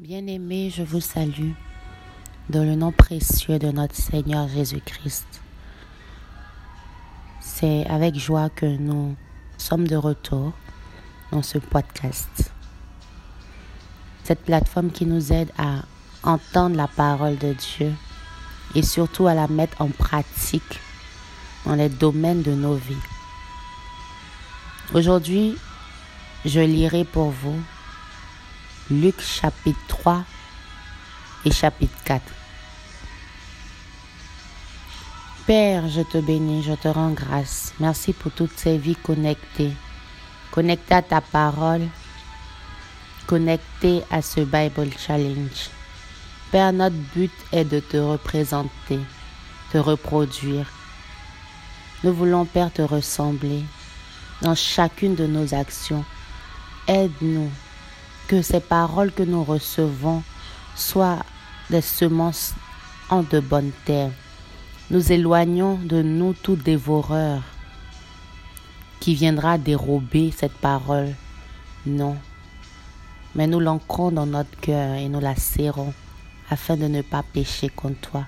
Bien-aimés, je vous salue dans le nom précieux de notre Seigneur Jésus-Christ. C'est avec joie que nous sommes de retour dans ce podcast. Cette plateforme qui nous aide à entendre la parole de Dieu et surtout à la mettre en pratique dans les domaines de nos vies. Aujourd'hui, je lirai pour vous Luc chapitre 3 et chapitre 4. Père, je te bénis, je te rends grâce. Merci pour toutes ces vies connectées, connectées à ta parole, connectées à ce Bible Challenge. Père, notre but est de te représenter, te reproduire. Nous voulons, Père, te ressembler dans chacune de nos actions. Aide-nous que ces paroles que nous recevons soient des semences en de bonnes terres. Nous éloignons de nous tout dévoreur qui viendra dérober cette parole. Non. Mais nous l'ancrons dans notre cœur et nous la serrons afin de ne pas pécher contre toi.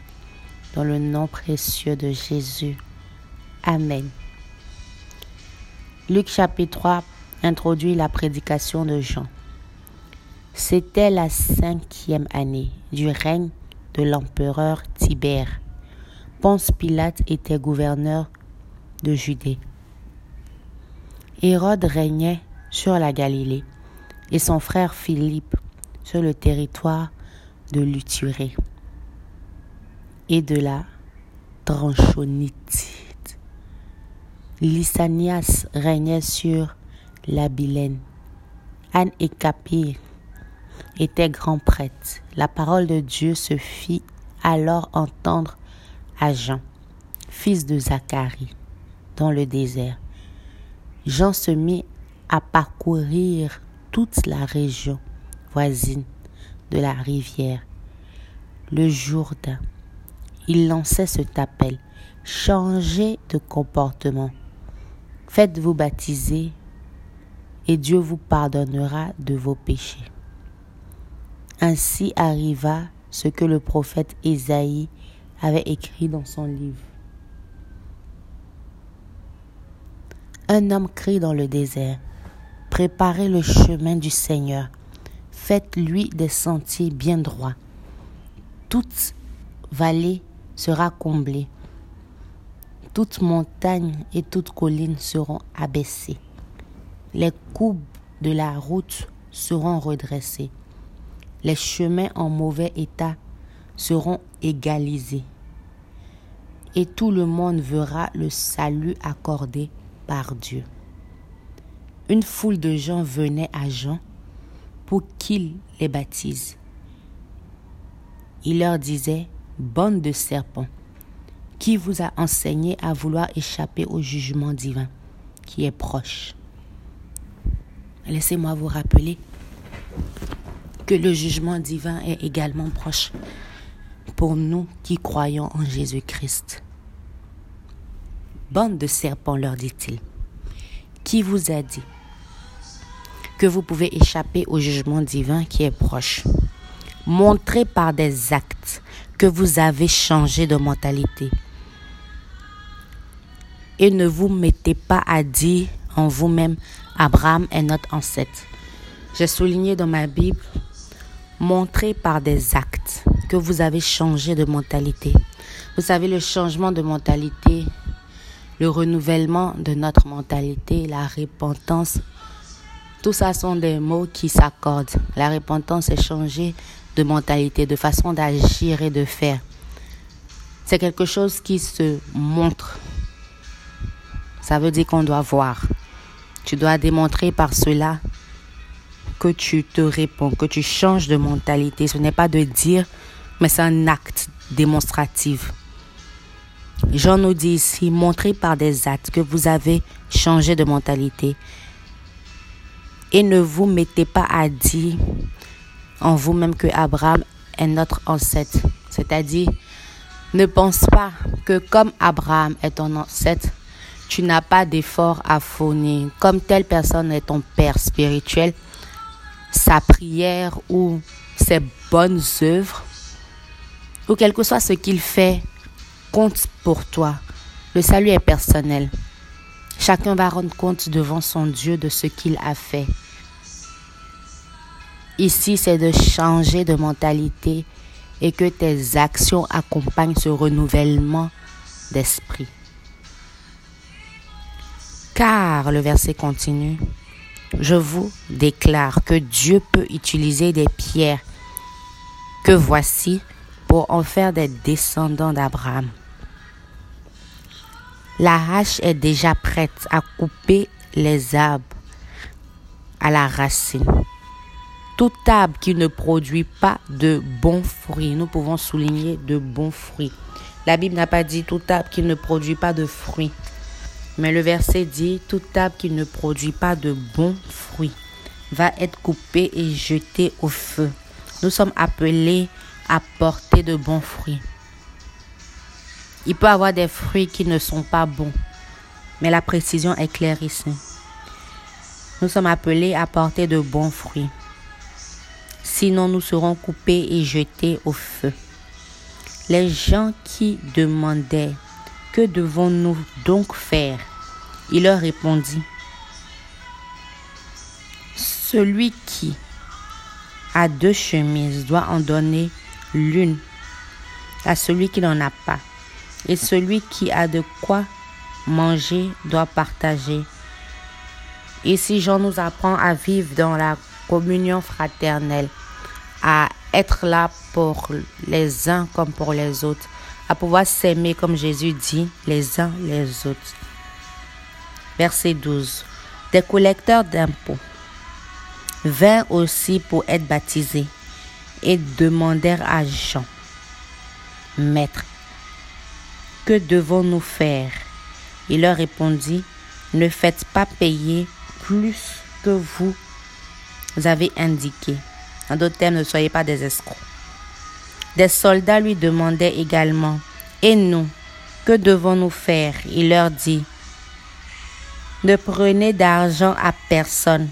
Dans le nom précieux de Jésus. Amen. Luc chapitre 3 introduit la prédication de Jean. C'était la cinquième année du règne de l'empereur Tibère. Ponce Pilate était gouverneur de Judée. Hérode régnait sur la Galilée et son frère Philippe sur le territoire de Luturée et de la Tranchonite. Lysanias régnait sur la Bilène. Anne et était grand prêtre. La parole de Dieu se fit alors entendre à Jean, fils de Zacharie, dans le désert. Jean se mit à parcourir toute la région voisine de la rivière, le Jourdain. Il lançait cet appel changez de comportement, faites-vous baptiser et Dieu vous pardonnera de vos péchés. Ainsi arriva ce que le prophète Ésaïe avait écrit dans son livre. Un homme crie dans le désert, Préparez le chemin du Seigneur, faites-lui des sentiers bien droits. Toute vallée sera comblée, toute montagne et toute colline seront abaissées. Les courbes de la route seront redressées les chemins en mauvais état seront égalisés et tout le monde verra le salut accordé par Dieu. Une foule de gens venait à Jean pour qu'il les baptise. Il leur disait, Bande de serpents, qui vous a enseigné à vouloir échapper au jugement divin qui est proche Laissez-moi vous rappeler que le jugement divin est également proche pour nous qui croyons en Jésus-Christ. Bande de serpents, leur dit-il, qui vous a dit que vous pouvez échapper au jugement divin qui est proche? Montrez par des actes que vous avez changé de mentalité. Et ne vous mettez pas à dire en vous-même, Abraham est notre ancêtre. J'ai souligné dans ma Bible Montrez par des actes que vous avez changé de mentalité. Vous savez, le changement de mentalité, le renouvellement de notre mentalité, la repentance, tout ça sont des mots qui s'accordent. La repentance est changer de mentalité, de façon d'agir et de faire. C'est quelque chose qui se montre. Ça veut dire qu'on doit voir. Tu dois démontrer par cela que tu te réponds, que tu changes de mentalité. Ce n'est pas de dire, mais c'est un acte démonstratif. Jean nous dit ici, montrez par des actes que vous avez changé de mentalité. Et ne vous mettez pas à dire en vous-même que Abraham est notre ancêtre. C'est-à-dire, ne pense pas que comme Abraham est ton ancêtre, tu n'as pas d'effort à fournir. Comme telle personne est ton père spirituel, sa prière ou ses bonnes œuvres, ou quel que soit ce qu'il fait, compte pour toi. Le salut est personnel. Chacun va rendre compte devant son Dieu de ce qu'il a fait. Ici, c'est de changer de mentalité et que tes actions accompagnent ce renouvellement d'esprit. Car, le verset continue, je vous déclare que Dieu peut utiliser des pierres que voici pour en faire des descendants d'Abraham. La hache est déjà prête à couper les arbres à la racine. Tout arbre qui ne produit pas de bons fruits, nous pouvons souligner de bons fruits. La Bible n'a pas dit tout arbre qui ne produit pas de fruits. Mais le verset dit, tout arbre qui ne produit pas de bons fruits va être coupé et jeté au feu. Nous sommes appelés à porter de bons fruits. Il peut y avoir des fruits qui ne sont pas bons, mais la précision est claire ici. Nous sommes appelés à porter de bons fruits. Sinon, nous serons coupés et jetés au feu. Les gens qui demandaient que devons-nous donc faire? Il leur répondit, Celui qui a deux chemises doit en donner l'une à celui qui n'en a pas, et celui qui a de quoi manger doit partager. Et si Jean nous apprend à vivre dans la communion fraternelle, à être là pour les uns comme pour les autres, à pouvoir s'aimer comme Jésus dit les uns les autres. Verset 12. Des collecteurs d'impôts vinrent aussi pour être baptisés et demandèrent à Jean, Maître, que devons-nous faire? Il leur répondit, Ne faites pas payer plus que vous avez indiqué. En d'autres termes, ne soyez pas des escrocs. Des soldats lui demandaient également, Et nous, que devons-nous faire? Il leur dit, Ne prenez d'argent à personne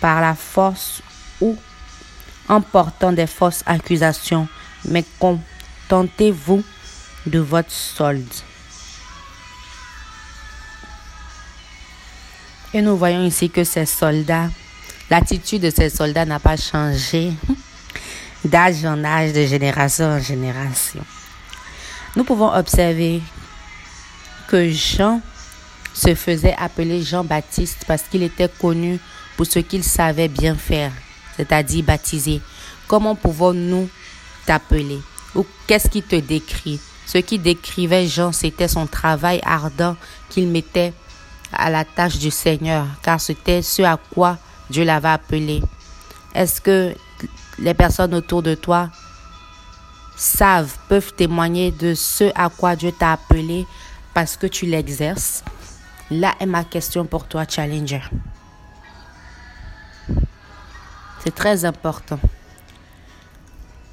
par la force ou en portant des fausses accusations, mais contentez-vous de votre solde. Et nous voyons ici que ces soldats, l'attitude de ces soldats n'a pas changé d'âge en âge, de génération en génération. Nous pouvons observer que Jean se faisait appeler Jean-Baptiste parce qu'il était connu pour ce qu'il savait bien faire, c'est-à-dire baptiser. Comment pouvons-nous t'appeler? Ou qu'est-ce qui te décrit? Ce qui décrivait Jean, c'était son travail ardent qu'il mettait à la tâche du Seigneur, car c'était ce à quoi Dieu l'avait appelé. Est-ce que les personnes autour de toi savent, peuvent témoigner de ce à quoi Dieu t'a appelé parce que tu l'exerces Là est ma question pour toi, Challenger. C'est très important.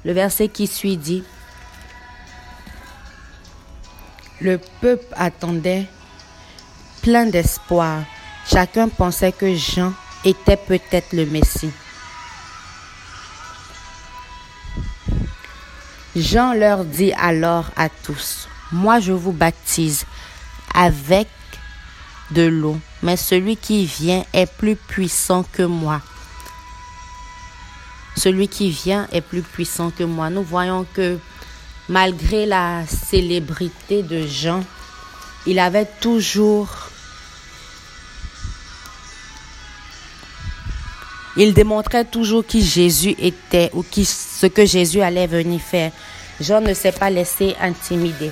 Le verset qui suit dit, le peuple attendait plein d'espoir. Chacun pensait que Jean était peut-être le Messie. Jean leur dit alors à tous, moi je vous baptise avec de l'eau, mais celui qui vient est plus puissant que moi. Celui qui vient est plus puissant que moi. Nous voyons que malgré la célébrité de Jean, il avait toujours Il démontrait toujours qui Jésus était ou ce que Jésus allait venir faire. Jean ne s'est pas laissé intimider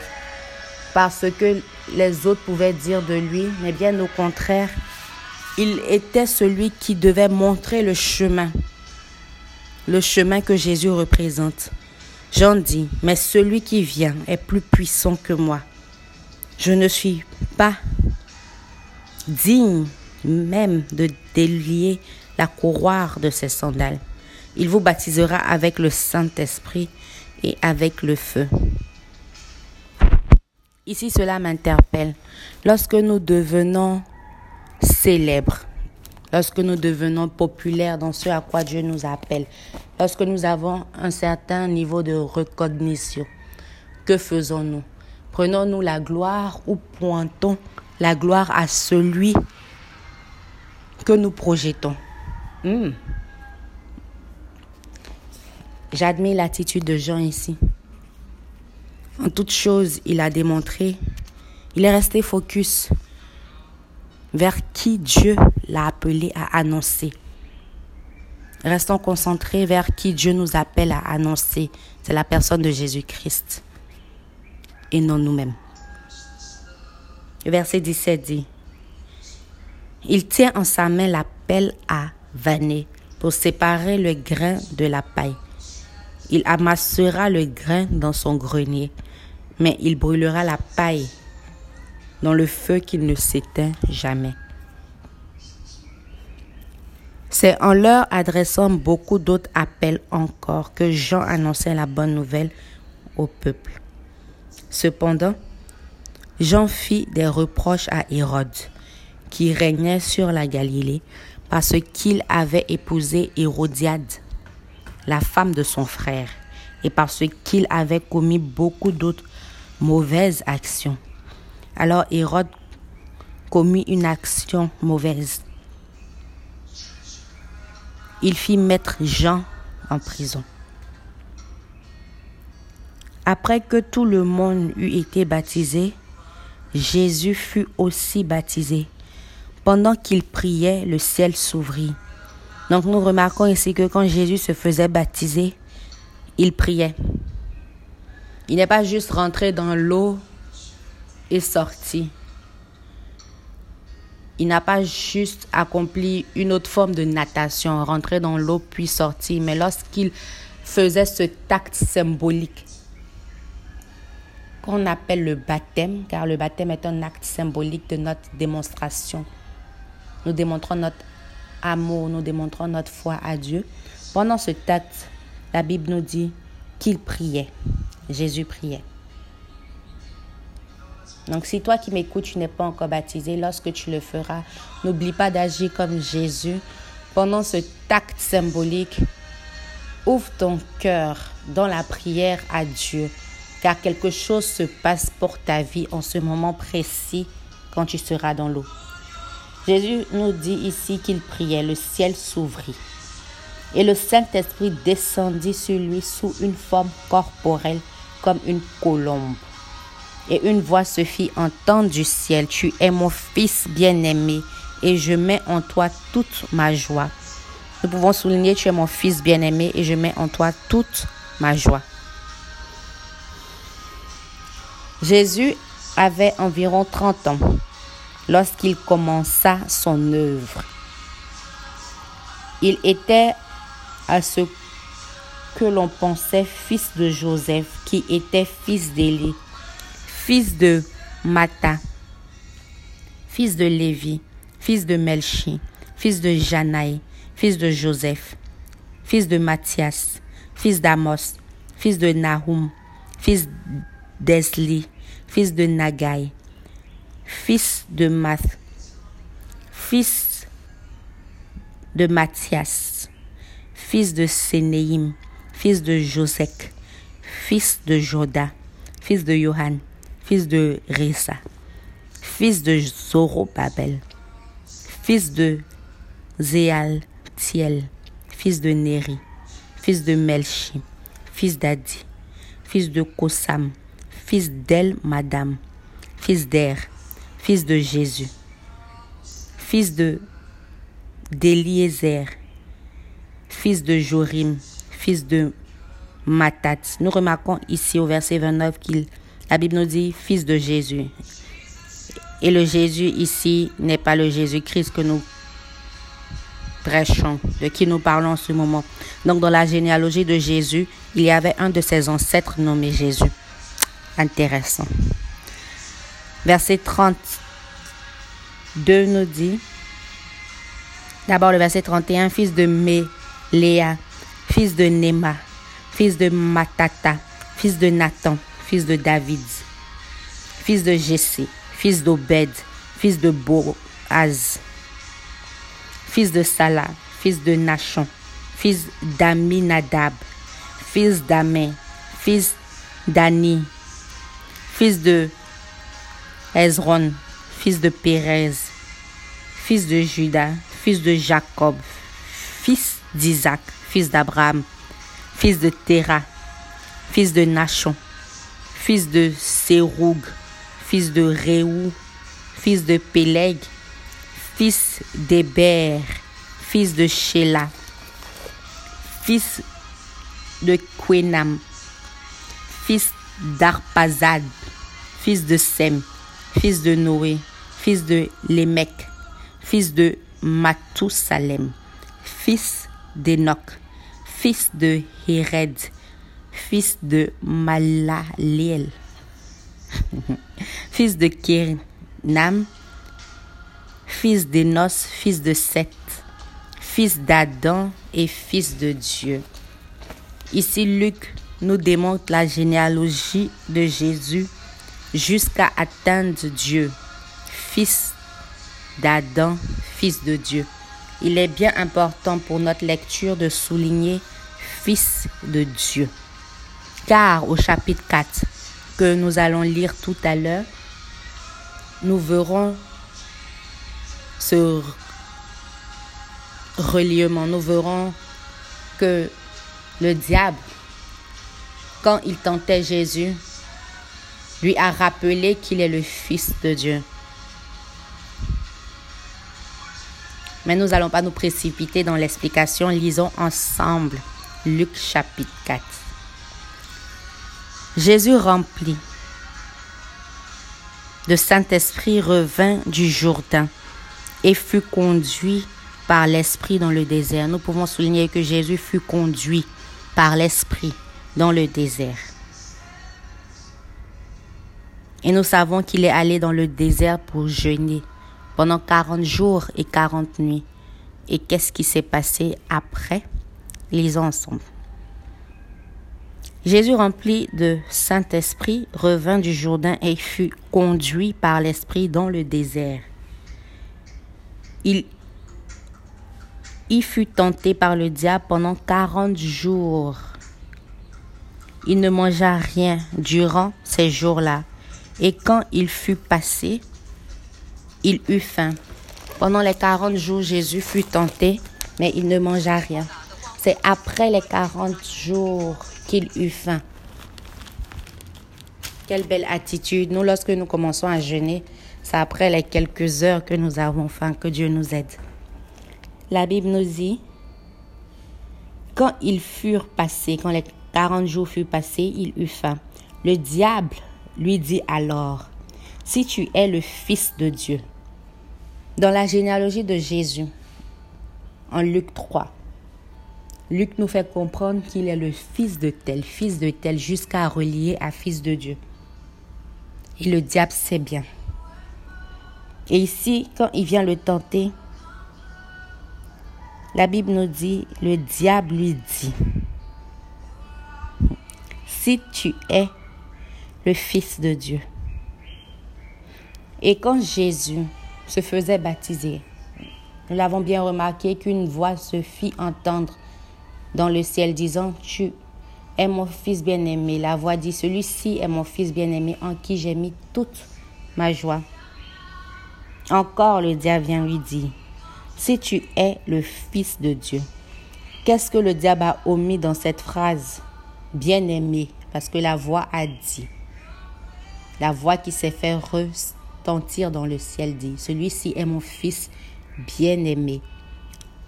parce que les autres pouvaient dire de lui, mais bien au contraire, il était celui qui devait montrer le chemin, le chemin que Jésus représente. Jean dit, mais celui qui vient est plus puissant que moi. Je ne suis pas digne même de délier la couroir de ses sandales. Il vous baptisera avec le Saint-Esprit et avec le feu. Ici, cela m'interpelle. Lorsque nous devenons célèbres, lorsque nous devenons populaires dans ce à quoi Dieu nous appelle, lorsque nous avons un certain niveau de recognition, que faisons-nous? Prenons-nous la gloire ou pointons la gloire à celui que nous projetons? Hmm. J'admire l'attitude de Jean ici. En toute chose, il a démontré, il est resté focus vers qui Dieu l'a appelé à annoncer. Restons concentrés vers qui Dieu nous appelle à annoncer. C'est la personne de Jésus-Christ et non nous-mêmes. Verset 17 dit, Il tient en sa main la pelle à pour séparer le grain de la paille. Il amassera le grain dans son grenier, mais il brûlera la paille dans le feu qui ne s'éteint jamais. C'est en leur adressant beaucoup d'autres appels encore que Jean annonçait la bonne nouvelle au peuple. Cependant, Jean fit des reproches à Hérode, qui régnait sur la Galilée, parce qu'il avait épousé Hérodiade, la femme de son frère, et parce qu'il avait commis beaucoup d'autres mauvaises actions. Alors Hérode commit une action mauvaise. Il fit mettre Jean en prison. Après que tout le monde eut été baptisé, Jésus fut aussi baptisé. Pendant qu'il priait, le ciel s'ouvrit. Donc nous remarquons ici que quand Jésus se faisait baptiser, il priait. Il n'est pas juste rentré dans l'eau et sorti. Il n'a pas juste accompli une autre forme de natation, rentré dans l'eau puis sorti, mais lorsqu'il faisait ce acte symbolique, qu'on appelle le baptême, car le baptême est un acte symbolique de notre démonstration. Nous démontrons notre amour, nous démontrons notre foi à Dieu. Pendant ce acte, la Bible nous dit qu'il priait. Jésus priait. Donc si toi qui m'écoutes, tu n'es pas encore baptisé, lorsque tu le feras, n'oublie pas d'agir comme Jésus. Pendant ce acte symbolique, ouvre ton cœur dans la prière à Dieu car quelque chose se passe pour ta vie en ce moment précis quand tu seras dans l'eau. Jésus nous dit ici qu'il priait, le ciel s'ouvrit et le Saint-Esprit descendit sur lui sous une forme corporelle comme une colombe. Et une voix se fit entendre du ciel, Tu es mon fils bien-aimé et je mets en toi toute ma joie. Nous pouvons souligner, Tu es mon fils bien-aimé et je mets en toi toute ma joie. Jésus avait environ 30 ans lorsqu'il commença son œuvre. Il était à ce que l'on pensait fils de Joseph, qui était fils d'Élie, fils de Mata, fils de Lévi, fils de Melchi, fils de Janaï, fils de Joseph, fils de Matthias, fils d'Amos, fils de Nahum, fils d'Esli, fils de Nagai, fils de Math, fils de Matthias, fils de Sénéim, fils de Josek, fils de Joda, fils de Johan, fils de Risa, fils de Zorobabel, fils de Zéaltiel, fils de Néri, fils de Melchi, fils d'Adi, fils de Kosam, fils d'El Madame, fils d'Er, fils de Jésus, fils de d'Eliezer, fils de Jorim, fils de Matat. Nous remarquons ici au verset 29 qu'il la Bible nous dit fils de Jésus. Et le Jésus ici n'est pas le Jésus-Christ que nous prêchons, de qui nous parlons en ce moment. Donc dans la généalogie de Jésus, il y avait un de ses ancêtres nommé Jésus intéressant. Verset 32 nous dit, d'abord le verset 31, fils de Méléa, fils de Nema, fils de Matata, fils de Nathan, fils de David, fils de Jessé, fils d'Obed, fils de Boaz, fils de Salah, fils de Nachon, fils d'Aminadab, fils d'Amé, fils d'Ani, fils de Ezron, fils de Pérez, fils de Judas, fils de Jacob, fils d'Isaac, fils d'Abraham, fils de Terah, fils de Nachon, fils de Séroug, fils de Réou, fils de Péleg, fils d'Héber, fils de Sheila, fils de Quenam, fils d'Arpazad, fils de Sem, fils de Noé, fils de Lémec, fils de Mathusalem, fils d'Enoch, fils de Héred, fils de Malaliel, fils de Kénam, fils d'Enos, fils de Seth, fils d'Adam et fils de Dieu. Ici, Luc nous démontre la généalogie de Jésus jusqu'à atteindre Dieu, fils d'Adam, fils de Dieu. Il est bien important pour notre lecture de souligner fils de Dieu. Car au chapitre 4 que nous allons lire tout à l'heure, nous verrons ce reliement, nous verrons que le diable, quand il tentait Jésus, lui a rappelé qu'il est le Fils de Dieu. Mais nous n'allons pas nous précipiter dans l'explication. Lisons ensemble Luc chapitre 4. Jésus rempli de Saint-Esprit revint du Jourdain et fut conduit par l'Esprit dans le désert. Nous pouvons souligner que Jésus fut conduit par l'Esprit dans le désert. Et nous savons qu'il est allé dans le désert pour jeûner pendant 40 jours et 40 nuits. Et qu'est-ce qui s'est passé après? Lisons ensemble. Jésus rempli de Saint-Esprit revint du Jourdain et fut conduit par l'Esprit dans le désert. Il y fut tenté par le diable pendant 40 jours. Il ne mangea rien durant ces jours-là. Et quand il fut passé, il eut faim. Pendant les 40 jours, Jésus fut tenté, mais il ne mangea rien. C'est après les 40 jours qu'il eut faim. Quelle belle attitude. Nous, lorsque nous commençons à jeûner, c'est après les quelques heures que nous avons faim que Dieu nous aide. La Bible nous dit, quand ils furent passés, quand les 40 jours furent passés, il eut faim. Le diable lui dit alors, si tu es le Fils de Dieu, dans la généalogie de Jésus, en Luc 3, Luc nous fait comprendre qu'il est le fils de tel, fils de tel, jusqu'à relier à fils de Dieu. Et le diable sait bien. Et ici, quand il vient le tenter, la Bible nous dit, le diable lui dit, si tu es le Fils de Dieu. Et quand Jésus se faisait baptiser. Nous l'avons bien remarqué qu'une voix se fit entendre dans le ciel disant, Tu es mon fils bien-aimé. La voix dit, Celui-ci est mon fils bien-aimé en qui j'ai mis toute ma joie. Encore le diable vient lui dire, Si tu es le fils de Dieu, qu'est-ce que le diable a omis dans cette phrase Bien-aimé, parce que la voix a dit. La voix qui s'est fait retentir dans le ciel dit, celui-ci est mon fils bien-aimé.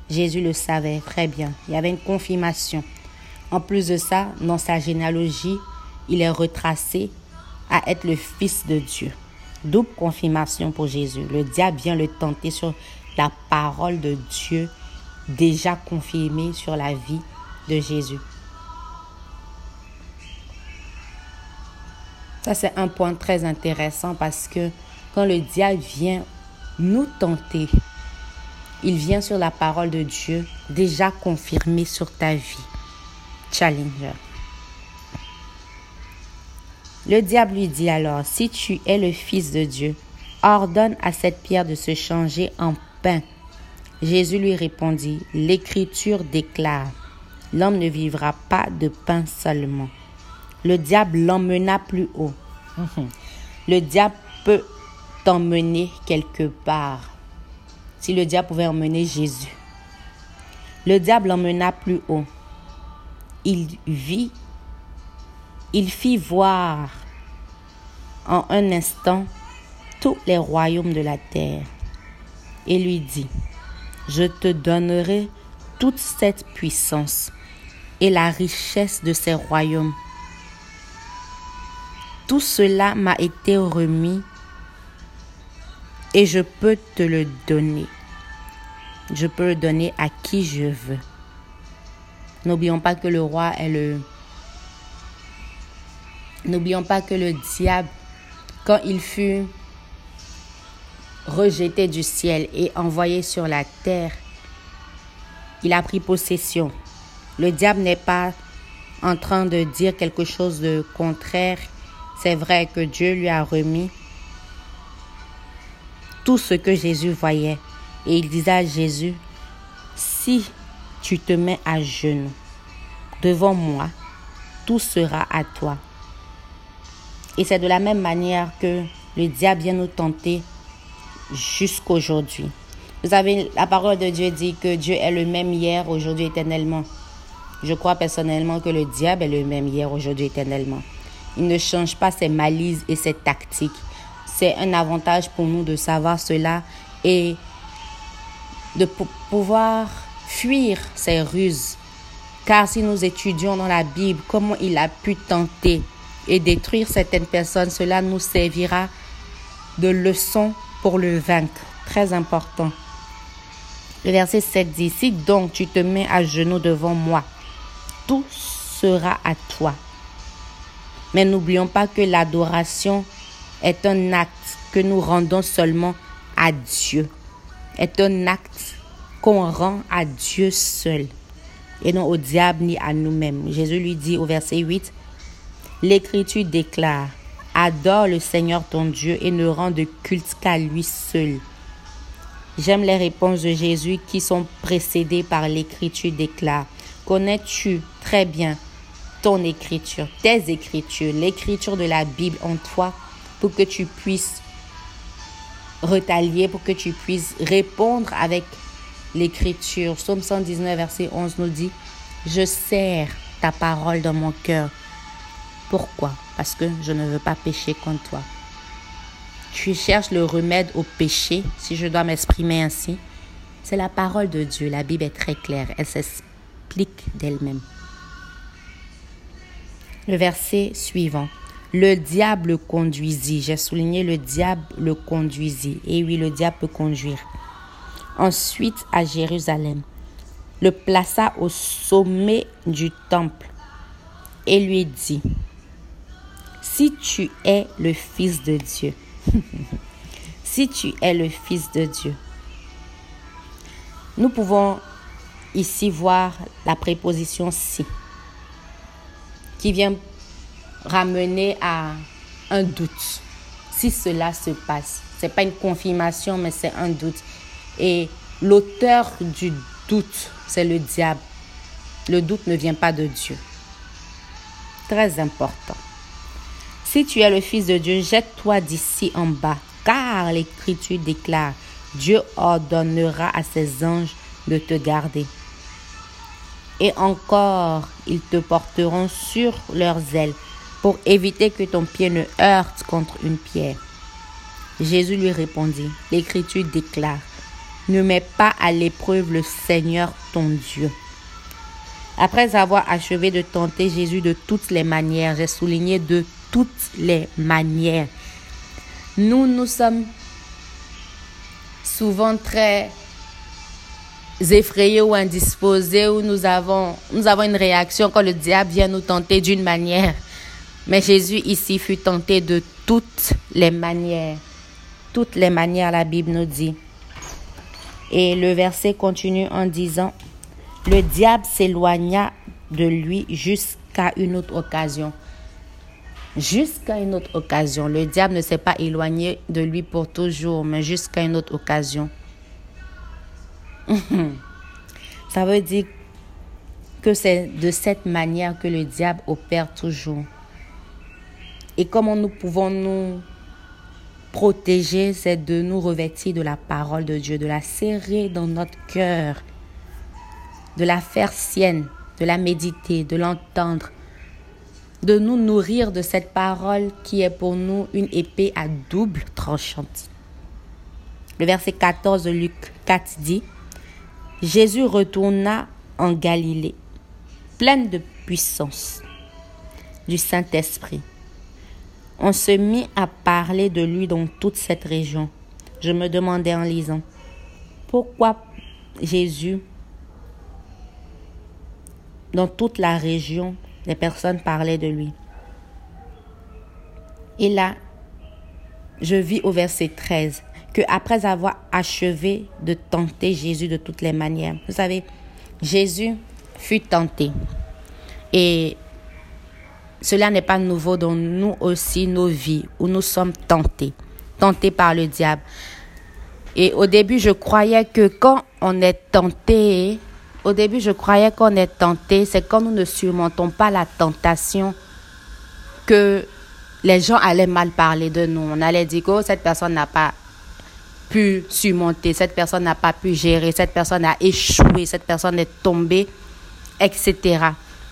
Jésus le savait très bien. Il y avait une confirmation. En plus de ça, dans sa généalogie, il est retracé à être le fils de Dieu. Double confirmation pour Jésus. Le diable vient le tenter sur la parole de Dieu déjà confirmée sur la vie de Jésus. Ça, c'est un point très intéressant parce que quand le diable vient nous tenter, il vient sur la parole de Dieu déjà confirmée sur ta vie. Challenger. Le diable lui dit alors, si tu es le Fils de Dieu, ordonne à cette pierre de se changer en pain. Jésus lui répondit, L'Écriture déclare, L'homme ne vivra pas de pain seulement. Le diable l'emmena plus haut. Le diable peut t'emmener quelque part. Si le diable pouvait emmener Jésus. Le diable l'emmena plus haut. Il vit, il fit voir en un instant tous les royaumes de la terre et lui dit, je te donnerai toute cette puissance et la richesse de ces royaumes. Tout cela m'a été remis et je peux te le donner. Je peux le donner à qui je veux. N'oublions pas que le roi est le... N'oublions pas que le diable, quand il fut rejeté du ciel et envoyé sur la terre, il a pris possession. Le diable n'est pas en train de dire quelque chose de contraire. C'est vrai que Dieu lui a remis tout ce que Jésus voyait. Et il disait à Jésus, si tu te mets à genoux devant moi, tout sera à toi. Et c'est de la même manière que le diable vient nous tenter jusqu'aujourd'hui. Vous savez, la parole de Dieu dit que Dieu est le même hier, aujourd'hui, éternellement. Je crois personnellement que le diable est le même hier, aujourd'hui, éternellement. Il ne change pas ses malices et ses tactiques. C'est un avantage pour nous de savoir cela et de pouvoir fuir ses ruses. Car si nous étudions dans la Bible comment il a pu tenter et détruire certaines personnes, cela nous servira de leçon pour le vaincre. Très important. Le verset 7 dit, si donc tu te mets à genoux devant moi, tout sera à toi. Mais n'oublions pas que l'adoration est un acte que nous rendons seulement à Dieu. Est un acte qu'on rend à Dieu seul et non au diable ni à nous-mêmes. Jésus lui dit au verset 8, L'Écriture déclare, Adore le Seigneur ton Dieu et ne rend de culte qu'à lui seul. J'aime les réponses de Jésus qui sont précédées par l'écriture déclare. Connais-tu très bien ton écriture, tes écritures, l'écriture de la Bible en toi pour que tu puisses retalier, pour que tu puisses répondre avec l'écriture. Psaume 119, verset 11 nous dit, Je serre ta parole dans mon cœur. Pourquoi? Parce que je ne veux pas pécher contre toi. Tu cherches le remède au péché, si je dois m'exprimer ainsi. C'est la parole de Dieu. La Bible est très claire. Elle s'explique d'elle-même. Le verset suivant. Le diable conduisit. J'ai souligné le diable le conduisit. Et oui, le diable peut conduire. Ensuite, à Jérusalem, le plaça au sommet du temple et lui dit, si tu es le Fils de Dieu, si tu es le Fils de Dieu, nous pouvons ici voir la préposition si, qui vient ramener à un doute. Si cela se passe, c'est pas une confirmation, mais c'est un doute. Et l'auteur du doute, c'est le diable. Le doute ne vient pas de Dieu. Très important. Si tu es le Fils de Dieu, jette-toi d'ici en bas, car l'Écriture déclare, Dieu ordonnera à ses anges de te garder. Et encore, ils te porteront sur leurs ailes pour éviter que ton pied ne heurte contre une pierre. Jésus lui répondit, l'Écriture déclare, ne mets pas à l'épreuve le Seigneur ton Dieu. Après avoir achevé de tenter Jésus de toutes les manières, j'ai souligné de toutes les manières. Nous, nous sommes souvent très effrayés ou indisposés, ou nous avons, nous avons une réaction quand le diable vient nous tenter d'une manière. Mais Jésus ici fut tenté de toutes les manières. Toutes les manières, la Bible nous dit. Et le verset continue en disant, le diable s'éloigna de lui jusqu'à une autre occasion jusqu'à une autre occasion. Le diable ne s'est pas éloigné de lui pour toujours, mais jusqu'à une autre occasion. Ça veut dire que c'est de cette manière que le diable opère toujours. Et comment nous pouvons nous protéger, c'est de nous revêtir de la parole de Dieu, de la serrer dans notre cœur, de la faire sienne, de la méditer, de l'entendre, de nous nourrir de cette parole qui est pour nous une épée à double tranchante. Le verset 14 de Luc 4 dit, Jésus retourna en Galilée, plein de puissance du Saint-Esprit. On se mit à parler de lui dans toute cette région. Je me demandais en lisant, pourquoi Jésus, dans toute la région, les personnes parlaient de lui? Et là, je vis au verset 13 que après avoir achevé de tenter Jésus de toutes les manières, vous savez, Jésus fut tenté. Et cela n'est pas nouveau dans nous aussi, nos vies, où nous sommes tentés, tentés par le diable. Et au début, je croyais que quand on est tenté, au début, je croyais qu'on est tenté, c'est quand nous ne surmontons pas la tentation que les gens allaient mal parler de nous. On allait dire oh, cette personne n'a pas pu surmonter, cette personne n'a pas pu gérer, cette personne a échoué, cette personne est tombée, etc.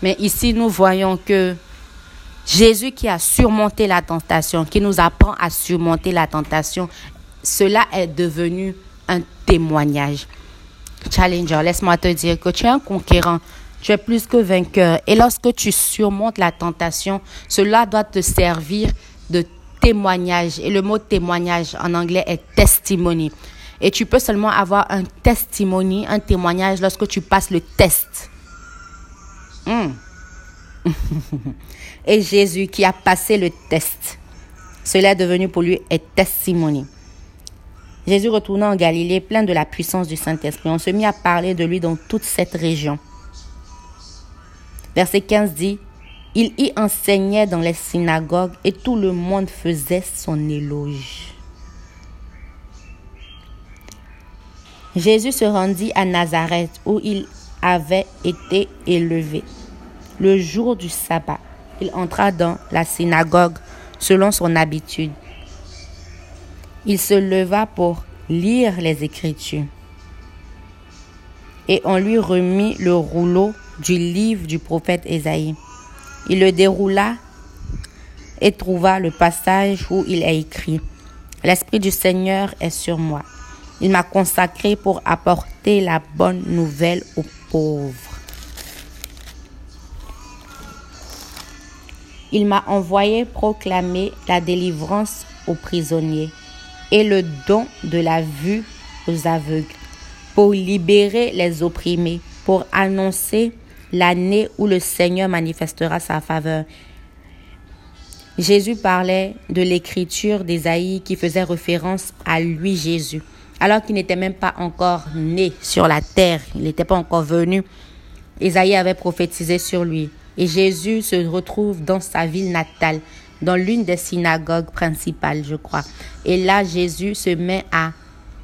Mais ici, nous voyons que Jésus qui a surmonté la tentation, qui nous apprend à surmonter la tentation, cela est devenu un témoignage. Challenger, laisse-moi te dire que tu es un conquérant, tu es plus que vainqueur. Et lorsque tu surmontes la tentation, cela doit te servir de témoignage. Et le mot témoignage en anglais est testimony. Et tu peux seulement avoir un testimony, un témoignage lorsque tu passes le test. Hmm. Et Jésus qui a passé le test, cela est devenu pour lui un testimony. Jésus retourna en Galilée plein de la puissance du Saint-Esprit. On se mit à parler de lui dans toute cette région. Verset 15 dit, Il y enseignait dans les synagogues et tout le monde faisait son éloge. Jésus se rendit à Nazareth où il avait été élevé. Le jour du sabbat, il entra dans la synagogue selon son habitude. Il se leva pour lire les Écritures. Et on lui remit le rouleau du livre du prophète Ésaïe. Il le déroula et trouva le passage où il est écrit L'Esprit du Seigneur est sur moi. Il m'a consacré pour apporter la bonne nouvelle aux pauvres. Il m'a envoyé proclamer la délivrance aux prisonniers et le don de la vue aux aveugles, pour libérer les opprimés, pour annoncer l'année où le Seigneur manifestera sa faveur. Jésus parlait de l'écriture d'Ésaïe qui faisait référence à lui, Jésus, alors qu'il n'était même pas encore né sur la terre, il n'était pas encore venu. Ésaïe avait prophétisé sur lui. Et Jésus se retrouve dans sa ville natale, dans l'une des synagogues principales, je crois. Et là, Jésus se met à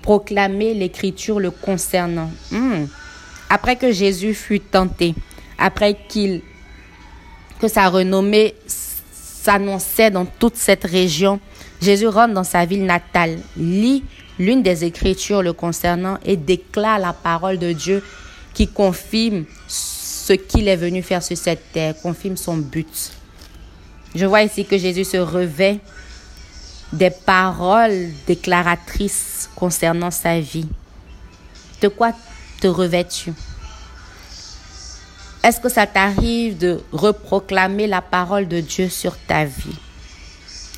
proclamer l'écriture le concernant. Hmm. Après que Jésus fut tenté, après qu'il que sa renommée s'annonçait dans toute cette région, Jésus rentre dans sa ville natale, lit l'une des écritures le concernant et déclare la parole de Dieu qui confirme ce qu'il est venu faire sur cette terre, confirme son but. Je vois ici que Jésus se revêt des paroles déclaratrices concernant sa vie. De quoi te revêts-tu Est-ce que ça t'arrive de reproclamer la parole de Dieu sur ta vie?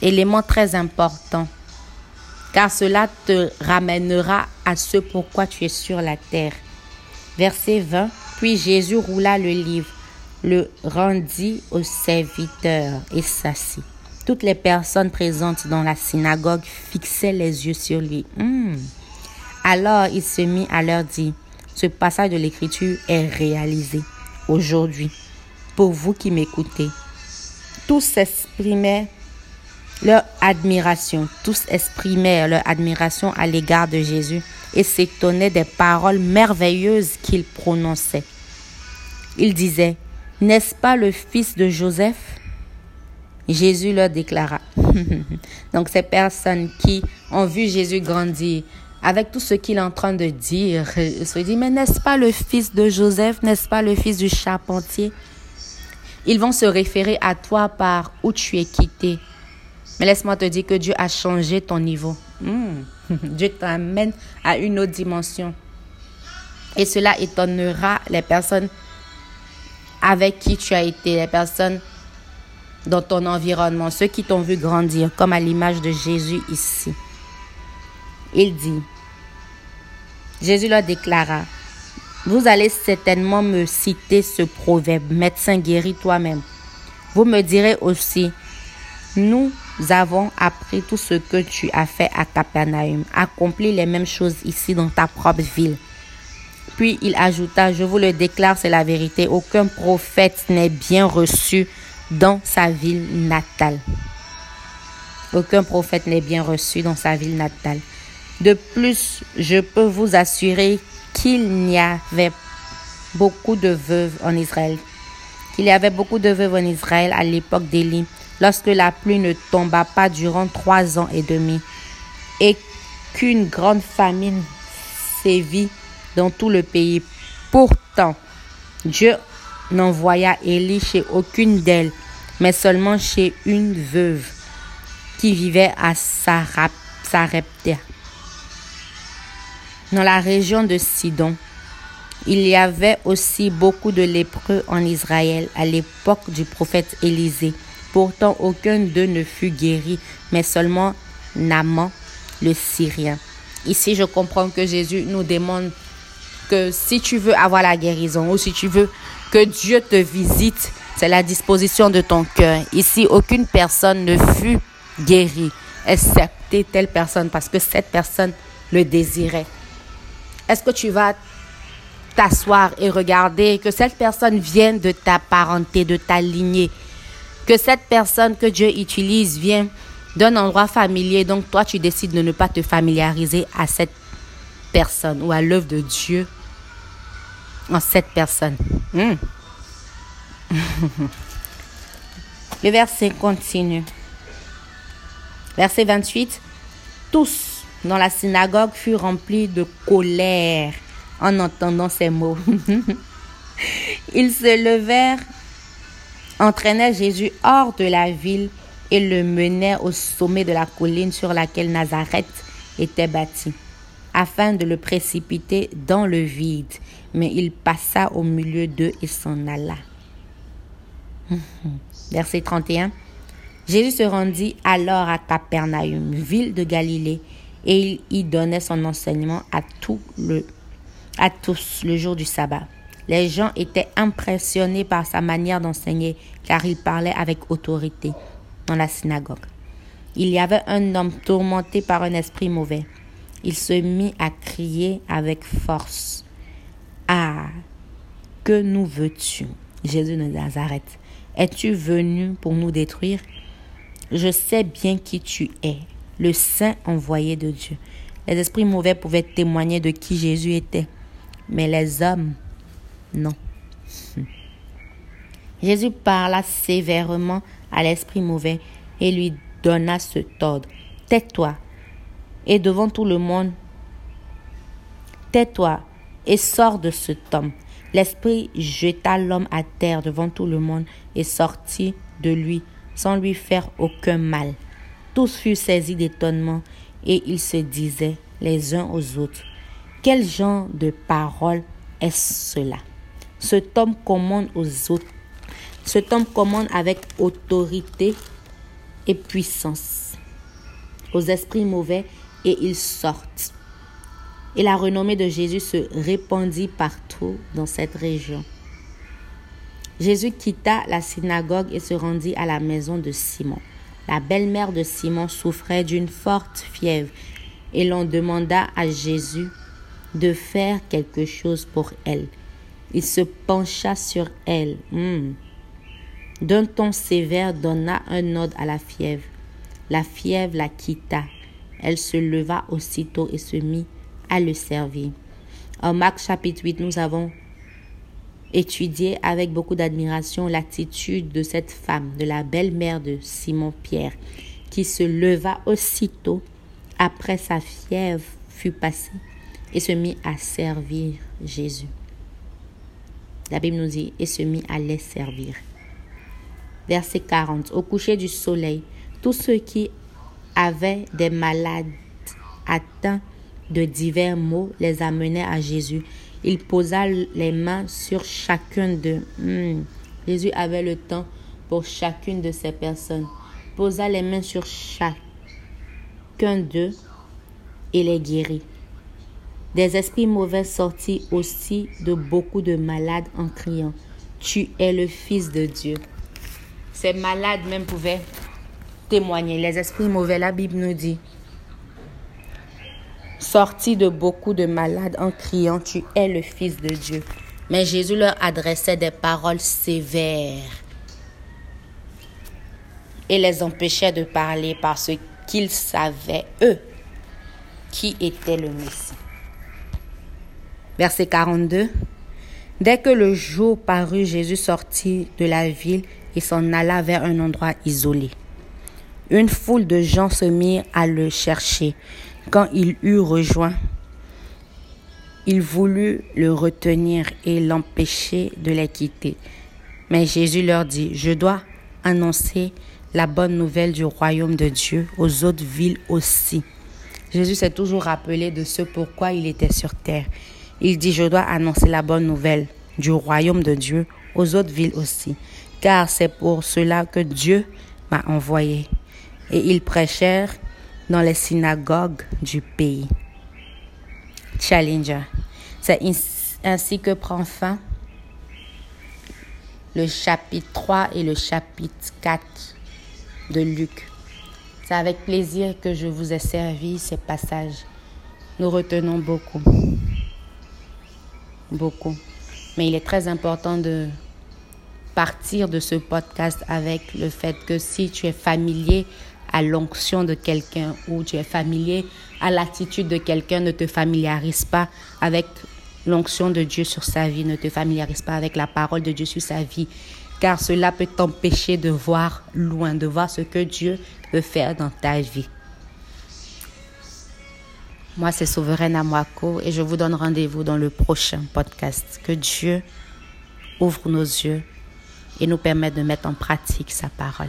Élément très important, car cela te ramènera à ce pourquoi tu es sur la terre. Verset 20. Puis Jésus roula le livre, le rendit au serviteur et s'assit. Toutes les personnes présentes dans la synagogue fixaient les yeux sur lui. Hmm. Alors il se mit à leur dire, ce passage de l'écriture est réalisé aujourd'hui pour vous qui m'écoutez. Tous s'exprimaient leur admiration. Tous exprimaient leur admiration à l'égard de Jésus et s'étonnaient des paroles merveilleuses qu'il prononçait. Ils disaient, N'est-ce pas le fils de Joseph? Jésus leur déclara. Donc ces personnes qui ont vu Jésus grandir, avec tout ce qu'il est en train de dire, se dit, mais n'est-ce pas le fils de Joseph, n'est-ce pas le fils du charpentier? Ils vont se référer à toi par où tu es quitté. Mais laisse-moi te dire que Dieu a changé ton niveau. Hmm. Dieu t'amène à une autre dimension. Et cela étonnera les personnes avec qui tu as été, les personnes dans ton environnement, ceux qui t'ont vu grandir, comme à l'image de Jésus ici. Il dit, Jésus leur déclara, vous allez certainement me citer ce proverbe, médecin guéris toi-même. Vous me direz aussi, nous avons appris tout ce que tu as fait à Capernaum, accompli les mêmes choses ici dans ta propre ville. Puis il ajouta, je vous le déclare, c'est la vérité, aucun prophète n'est bien reçu dans sa ville natale. Aucun prophète n'est bien reçu dans sa ville natale. De plus, je peux vous assurer qu'il n'y avait beaucoup de veuves en Israël. Qu'il y avait beaucoup de veuves en Israël à l'époque d'Élie, lorsque la pluie ne tomba pas durant trois ans et demi, et qu'une grande famine sévit dans tout le pays. Pourtant, Dieu n'envoya Élie chez aucune d'elles, mais seulement chez une veuve qui vivait à Sarepta, dans la région de Sidon. Il y avait aussi beaucoup de lépreux en Israël à l'époque du prophète Élisée. Pourtant, aucun d'eux ne fut guéri, mais seulement Naaman, le Syrien. Ici, je comprends que Jésus nous demande que si tu veux avoir la guérison ou si tu veux que Dieu te visite, c'est la disposition de ton cœur. Ici, aucune personne ne fut guérie, excepté telle personne, parce que cette personne le désirait. Est-ce que tu vas t'asseoir et regarder que cette personne vienne de ta parenté, de ta lignée, que cette personne que Dieu utilise vient d'un endroit familier, donc toi tu décides de ne pas te familiariser à cette personne ou à l'œuvre de Dieu en cette personne. Hmm. Le verset continue. Verset 28. Tous dans la synagogue furent remplis de colère en entendant ces mots. Ils se levèrent, entraînaient Jésus hors de la ville et le menèrent au sommet de la colline sur laquelle Nazareth était bâti, afin de le précipiter dans le vide. Mais il passa au milieu d'eux et s'en alla. Verset 31. Jésus se rendit alors à Capernaum, ville de Galilée, et il y donnait son enseignement à, tout tous le jour du sabbat. Les gens étaient impressionnés par sa manière d'enseigner, car il parlait avec autorité dans la synagogue. Il y avait un homme tourmenté par un esprit mauvais. Il se mit à crier avec force. Ah, que nous veux-tu, Jésus de Nazareth? Es-tu venu pour nous détruire? Je sais bien qui tu es, le saint envoyé de Dieu. Les esprits mauvais pouvaient témoigner de qui Jésus était, mais les hommes, non. Jésus parla sévèrement à l'esprit mauvais et lui donna ce ordre. Tais-toi. Et devant tout le monde, tais-toi et sors de cet homme. L'esprit jeta l'homme à terre devant tout le monde et sortit de lui sans lui faire aucun mal. Tous furent saisis d'étonnement et ils se disaient les uns aux autres, quel genre de parole est cela? Cet homme commande aux autres. Cet homme commande avec autorité et puissance aux esprits mauvais et ils sortent. Et la renommée de Jésus se répandit partout dans cette région. Jésus quitta la synagogue et se rendit à la maison de Simon. La belle-mère de Simon souffrait d'une forte fièvre et l'on demanda à Jésus de faire quelque chose pour elle. Il se pencha sur elle. Hmm. D'un ton sévère donna un ordre à la fièvre. La fièvre la quitta. Elle se leva aussitôt et se mit à le servir. En Marc chapitre 8, nous avons étudié avec beaucoup d'admiration l'attitude de cette femme, de la belle-mère de Simon-Pierre, qui se leva aussitôt après sa fièvre fut passée et se mit à servir Jésus. La Bible nous dit, et se mit à les servir. Verset 40. Au coucher du soleil, tous ceux qui avaient des malades atteints de divers maux les amenaient à Jésus. Il posa les mains sur chacun d'eux. Hmm. Jésus avait le temps pour chacune de ces personnes. Posa les mains sur chacun d'eux et les guérit. Des esprits mauvais sortis aussi de beaucoup de malades en criant, Tu es le Fils de Dieu. Ces malades même pouvaient témoigner. Les esprits mauvais, la Bible nous dit, sortis de beaucoup de malades en criant, Tu es le Fils de Dieu. Mais Jésus leur adressait des paroles sévères et les empêchait de parler parce qu'ils savaient, eux, qui était le Messie. Verset 42. Dès que le jour parut, Jésus sortit de la ville et s'en alla vers un endroit isolé. Une foule de gens se mirent à le chercher. Quand il eut rejoint, il voulut le retenir et l'empêcher de les quitter. Mais Jésus leur dit, je dois annoncer la bonne nouvelle du royaume de Dieu aux autres villes aussi. Jésus s'est toujours rappelé de ce pourquoi il était sur terre. Il dit, je dois annoncer la bonne nouvelle du royaume de Dieu aux autres villes aussi, car c'est pour cela que Dieu m'a envoyé. Et ils prêchèrent dans les synagogues du pays. Challenger. C'est ainsi que prend fin le chapitre 3 et le chapitre 4 de Luc. C'est avec plaisir que je vous ai servi ces passages. Nous retenons beaucoup beaucoup. Mais il est très important de partir de ce podcast avec le fait que si tu es familier à l'onction de quelqu'un ou tu es familier à l'attitude de quelqu'un, ne te familiarise pas avec l'onction de Dieu sur sa vie, ne te familiarise pas avec la parole de Dieu sur sa vie, car cela peut t'empêcher de voir loin, de voir ce que Dieu veut faire dans ta vie. Moi, c'est Souveraine Amwako et je vous donne rendez-vous dans le prochain podcast. Que Dieu ouvre nos yeux et nous permette de mettre en pratique sa parole.